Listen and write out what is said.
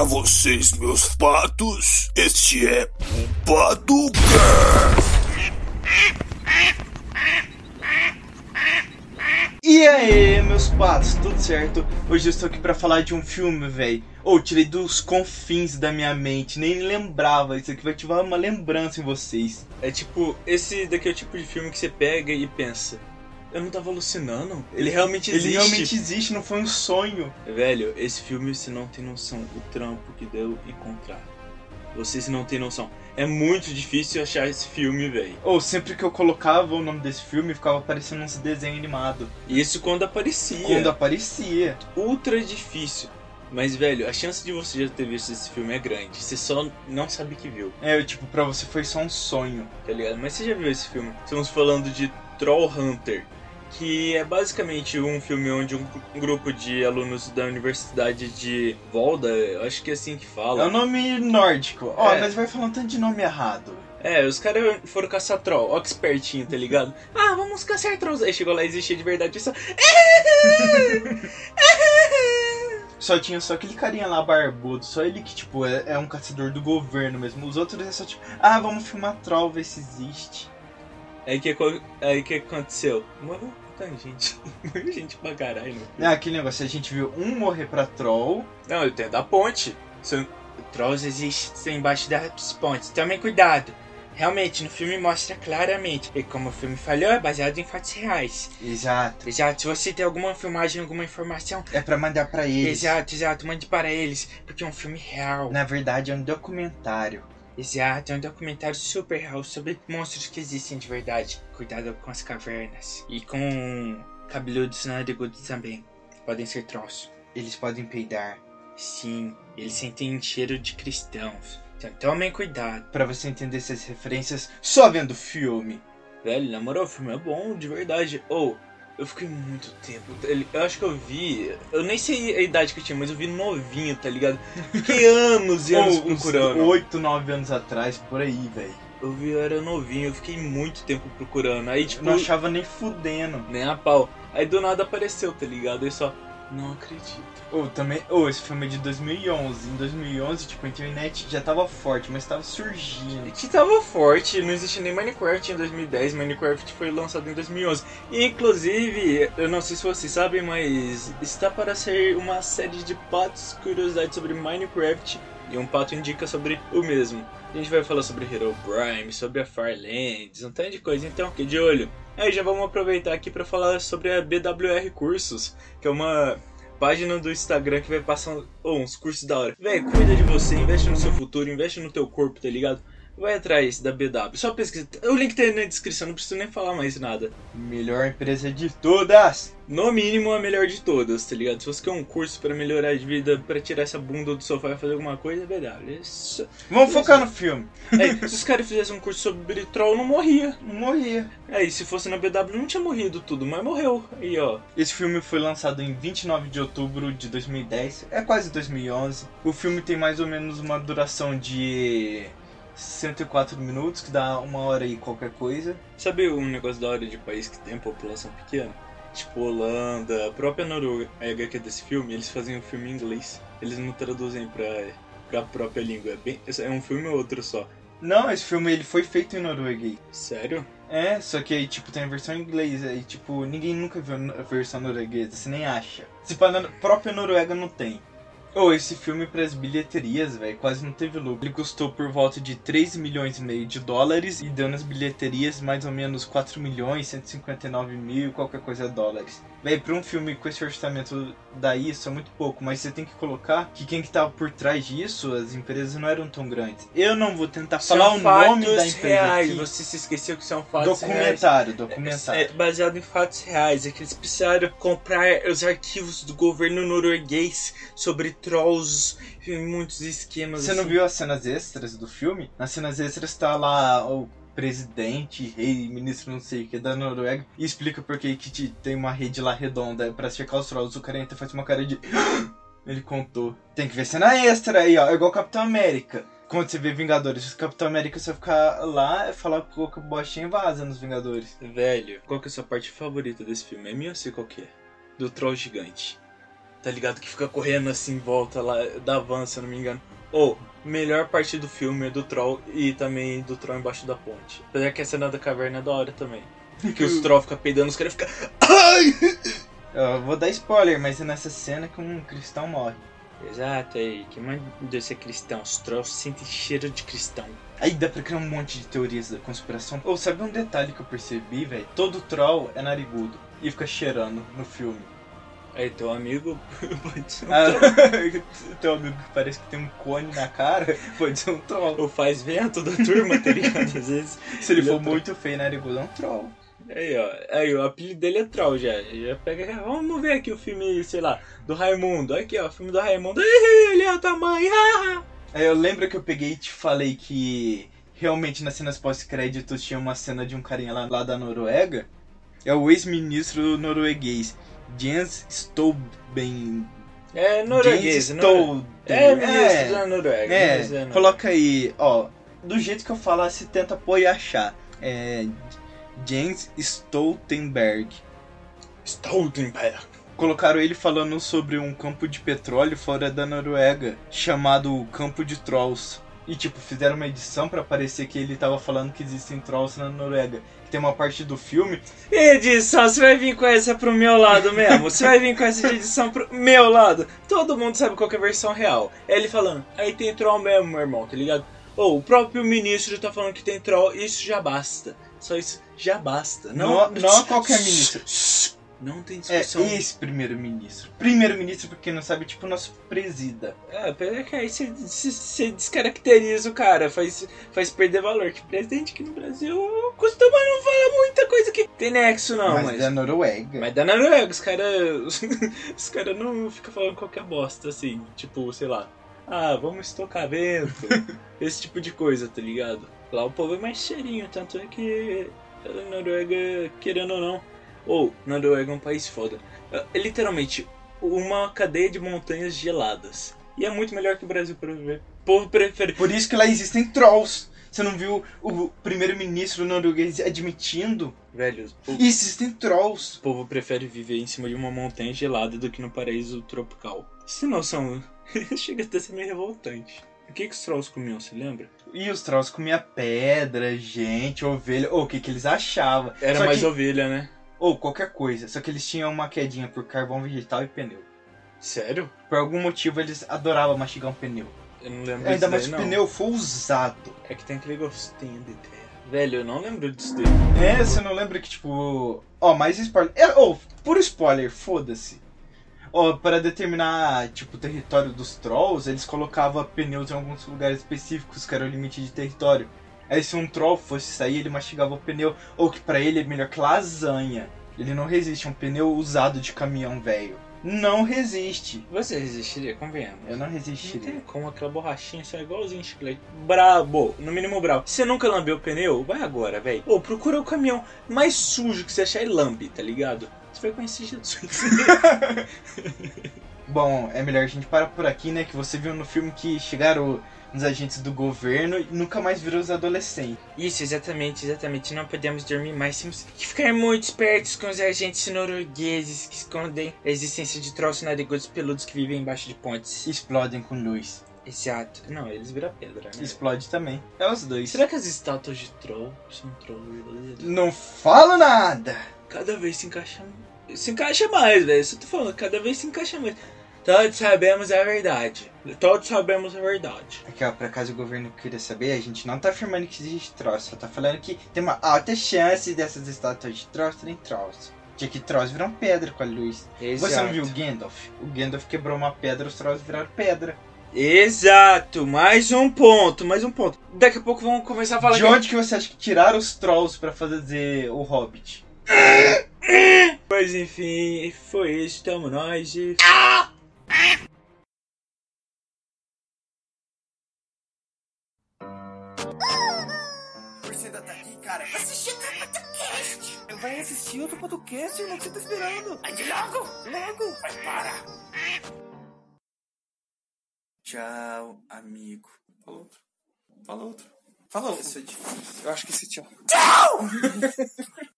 Para vocês, meus patos, este é o Paducast. E aí, meus patos, tudo certo? Hoje eu estou aqui pra falar de um filme, velho. Ou oh, tirei dos confins da minha mente, nem lembrava. Isso aqui vai ativar uma lembrança em vocês. É tipo, esse daqui é o tipo de filme que você pega e pensa. Eu não tava alucinando. Ele realmente existe. Ele realmente existe, não foi um sonho. Velho, esse filme você não tem noção o trampo que deu encontrar. Vocês não tem noção. É muito difícil achar esse filme, velho. Ou sempre que eu colocava o nome desse filme, ficava aparecendo uns desenho animado. Isso quando aparecia. Quando aparecia. Ultra difícil. Mas, velho, a chance de você já ter visto esse filme é grande. Você só não sabe que viu. É, tipo, pra você foi só um sonho. Tá ligado? Mas você já viu esse filme? Estamos falando de Troll Hunter que é basicamente um filme onde um grupo de alunos da Universidade de Volda, acho que é assim que fala. É um nome nórdico. Ó, é. mas vai falando tanto de nome errado. É, os caras foram caçar troll, ó que espertinho, tá ligado? ah, vamos caçar trolls. Aí chegou lá e existia de verdade só... só tinha só aquele carinha lá barbudo, só ele que, tipo, é, é um caçador do governo mesmo. Os outros é só tipo, ah, vamos filmar troll, ver se existe. Aí que aí que aconteceu? Morreu tanta gente. Gente pra caralho. É aquele negócio, a gente viu um morrer pra troll. Não, eu tenho da ponte. São... Trolls existem embaixo das pontes. Tomem cuidado. Realmente, no filme mostra claramente. E como o filme falhou, é baseado em fatos reais. Exato. Exato. Se você tem alguma filmagem, alguma informação. É para mandar para eles. Exato, exato. Mande para eles. Porque é um filme real. Na verdade, é um documentário. Exato, é um documentário super real sobre monstros que existem de verdade. Cuidado com as cavernas. E com cabeludos narigudos também. Podem ser trolls. Eles podem peidar. Sim, eles sentem cheiro de cristãos. Então tomem cuidado. Para você entender essas referências, só vendo o filme. Velho, na moral, o filme é bom, de verdade. Ou, oh, eu fiquei muito tempo. Eu acho que eu vi. Eu nem sei a idade que eu tinha, mas eu vi novinho, tá ligado? Fiquei anos e anos procurando. Oito, nove anos atrás, por aí, velho. Eu vi, eu era novinho, eu fiquei muito tempo procurando. Aí, tipo. Eu não achava nem fudendo. Nem a pau. Aí do nada apareceu, tá ligado? Aí só. Não acredito. Ou oh, também, ou oh, esse filme é de 2011. Em 2011, tipo, a internet já tava forte, mas tava surgindo. Que tava forte, não existia nem Minecraft em 2010. Minecraft foi lançado em 2011. E, inclusive, eu não sei se vocês sabem, mas está para ser uma série de patos curiosidades sobre Minecraft e um pato indica sobre o mesmo. A gente vai falar sobre Hero Prime, sobre a Firelands, um tanto de coisa, então fique de olho. Aí já vamos aproveitar aqui para falar sobre a BWR Cursos, que é uma página do Instagram que vai passar oh, uns cursos da hora. Véi, cuida de você, investe no seu futuro, investe no teu corpo, tá ligado? Vai atrás da BW, só pesquisa. O link tá aí na descrição, não preciso nem falar mais nada. Melhor empresa de todas! No mínimo, a melhor de todas, tá ligado? Se você quer um curso para melhorar de vida, para tirar essa bunda do sofá e fazer alguma coisa, é BW. Isso, Vamos focar no filme. É, se os caras fizessem um curso sobre troll, não morria. Não morria. É, e se fosse na BW, não tinha morrido tudo, mas morreu. Aí, ó. Esse filme foi lançado em 29 de outubro de 2010, é quase 2011. O filme tem mais ou menos uma duração de 104 minutos, que dá uma hora e qualquer coisa. Sabe um negócio da hora de país que tem população pequena? Tipo Holanda, a própria Noruega que é desse filme, eles fazem o um filme em inglês. Eles não traduzem pra, pra própria língua. É, bem, é um filme ou outro só. Não, esse filme ele foi feito em norueguês. Sério? É, só que aí, tipo, tem a versão em inglês, aí, tipo, ninguém nunca viu a versão norueguesa, você nem acha. Se para na própria Noruega não tem. Oh, esse filme para as bilheterias, velho, quase não teve lucro. Ele custou por volta de 3 milhões e meio de dólares e deu nas bilheterias mais ou menos 4 milhões, 159 mil, qualquer coisa dólares. Velho, pra um filme com esse orçamento daí, isso é muito pouco, mas você tem que colocar que quem que tava por trás disso, as empresas não eram tão grandes. Eu não vou tentar são falar o nome da empresa reais. Aqui. Você se esqueceu que são fatos documentário, reais. Documentário, é, é baseado em fatos reais. É que eles precisaram comprar os arquivos do governo norueguês sobre trolls e muitos esquemas. Você assim. não viu as cenas extras do filme? Nas cenas extras tá lá o presidente, rei, ministro não sei o que da Noruega e explica por que tem uma rede lá redonda para checar os trolls. O cara entra faz uma cara de. Ele contou. Tem que ver cena extra aí, ó. É igual Capitão América. Quando você vê Vingadores, o Capitão América você ficar lá e falar com a bostinha vaza nos Vingadores. Velho, qual que é a sua parte favorita desse filme? É minha ou sei qual que é? Do troll gigante. Tá ligado? Que fica correndo assim em volta lá da van, se eu não me engano. Ou, melhor parte do filme é do Troll e também do Troll embaixo da ponte. Apesar que a cena da caverna é da hora também. Que os Troll ficam peidando, os caras ficam. Ai! Eu vou dar spoiler, mas é nessa cena que um cristão morre. Exato, aí. Que manda ser cristão. Os Trolls sentem cheiro de cristão. Aí dá pra criar um monte de teorias da conspiração. Ou sabe um detalhe que eu percebi, velho? Todo troll é narigudo e fica cheirando no filme. Aí teu amigo pode ser um Ah, troll. teu amigo que parece que tem um cone na cara, pode ser um troll. Ou faz vento da turma, tá ligado? Às vezes. Se ele Ele é for troll. muito feio e narigudo, é um troll. Aí, ó. Aí, o apelido dele é Troll já. Já pega. Vamos ver aqui o filme, sei lá, do Raimundo. Aqui, ó, o filme do Raimundo. Ih, Ele é o tamanho. Aí eu lembro que eu peguei e te falei que realmente nas cenas pós-créditos tinha uma cena de um carinha lá, lá da Noruega. É o ex-ministro norueguês, Jens Stoltenberg. É norueguês, Jens não Stoltenberg. é? É ministro da Noruega. É, da Noruega. coloca aí, ó. Do jeito que eu falar, se tenta pôr e achar. É. Jens Stoltenberg. Stoltenberg. Colocaram ele falando sobre um campo de petróleo fora da Noruega, chamado Campo de Trolls. E tipo, fizeram uma edição pra parecer que ele tava falando que existem trolls na Noruega. Tem uma parte do filme. Edição, você vai vir com essa pro meu lado mesmo? Você vai vir com essa edição pro meu lado? Todo mundo sabe qual que é a versão real. É ele falando, aí tem troll mesmo, meu irmão, tá ligado? Ou o próprio ministro tá falando que tem troll, isso já basta. Só isso já basta. Não, Não, não qualquer ministro. Não tem É discussão. esse primeiro-ministro. Primeiro-ministro, pra quem não sabe, é tipo o nosso presida. É, apesar que aí você, você- você descaracteriza o cara, faz, faz perder valor. Que presidente aqui no Brasil costuma não falar muita coisa que tem nexo, não, mas, mas. da Noruega. Mas da Noruega, os caras. os caras não ficam falando qualquer bosta assim. Tipo, sei lá. Ah, vamos estocar vento. esse tipo de coisa, tá ligado? Lá o povo é mais cheirinho, tanto é que a Noruega, querendo ou não. Ou, Noruega é um país foda. É, é literalmente uma cadeia de montanhas geladas. E é muito melhor que o Brasil pra viver. Povo prefere. Por isso que lá existem trolls. Você não viu o primeiro-ministro norueguês admitindo? Velho, o Existem trolls. O povo prefere viver em cima de uma montanha gelada do que no paraíso tropical. Se não são. Chega até a ser meio revoltante. O que, que os trolls comiam, você lembra? E os trolls comiam pedra, gente, ovelha. Ou o que, que eles achavam. Era Só mais que- ovelha, né? Ou qualquer coisa. Só que eles tinham uma quedinha por carvão vegetal e pneu. Sério? Por algum motivo eles adoravam mastigar um pneu. Eu não lembro Ainda mais daí, o pneu for usado. É que tem aquele gostinho de terra. Velho, eu não lembro disso daí. É, você não lembra que, tipo. Ó, mais spoiler. É, ó, puro spoiler, foda-se. Ó, para determinar, tipo, o território dos trolls, eles colocavam pneus em alguns lugares específicos, que era o limite de território. Aí se um troll fosse sair, ele mastigava o pneu. Ou que pra ele é melhor que lasanha. Ele não resiste a um pneu usado de caminhão velho. Não resiste. Você resistiria, convenhamos. Eu não Não resistiria. tem como aquela borrachinha só é igualzinho chiclete. Brabo, no mínimo brabo. Se você nunca lambeu o pneu, vai agora, velho. Ou procura o caminhão mais sujo que você achar e lambe, tá ligado? Você vai conhecer Jesus. Bom, é melhor a gente parar por aqui, né? Que você viu no filme que chegaram os agentes do governo e nunca mais viram os adolescentes. Isso, exatamente, exatamente. Não podemos dormir mais. Temos que ficar muito espertos com os agentes noruegueses que escondem a existência de trolls narigudos peludos que vivem embaixo de pontes. Explodem com luz. Exato. Não, eles viram pedra, né? Explode também. É os dois. Será que as estátuas de troll são trolls? Não falo nada! Cada vez se encaixa. Se encaixa mais, velho. Isso eu tô falando, cada vez se encaixa mais. Todos sabemos a verdade. Todos sabemos a verdade. Aqui, ó, por acaso o governo queria saber, a gente não tá afirmando que existe trolls, só tá falando que tem uma alta chance dessas estátuas de trolls terem trolls. Já que trolls viram pedra com a luz. Você não viu o Gandalf? O Gandalf quebrou uma pedra, os trolls viraram pedra. Exato, mais um ponto, mais um ponto. Daqui a pouco vamos começar a falar De que- onde que você acha que tiraram os trolls pra fazer o Hobbit? Mas enfim, foi isso, tamo nós e. Você ainda tá aqui, cara? Assistir outro podcast. Vai assistir outro podcast, irmão, que você tá esperando. Aí logo. Logo. Vai, para. Tchau, amigo. Fala outro. Fala outro. Fala outro. Isso é difícil. Eu acho que esse tchau. Tchau!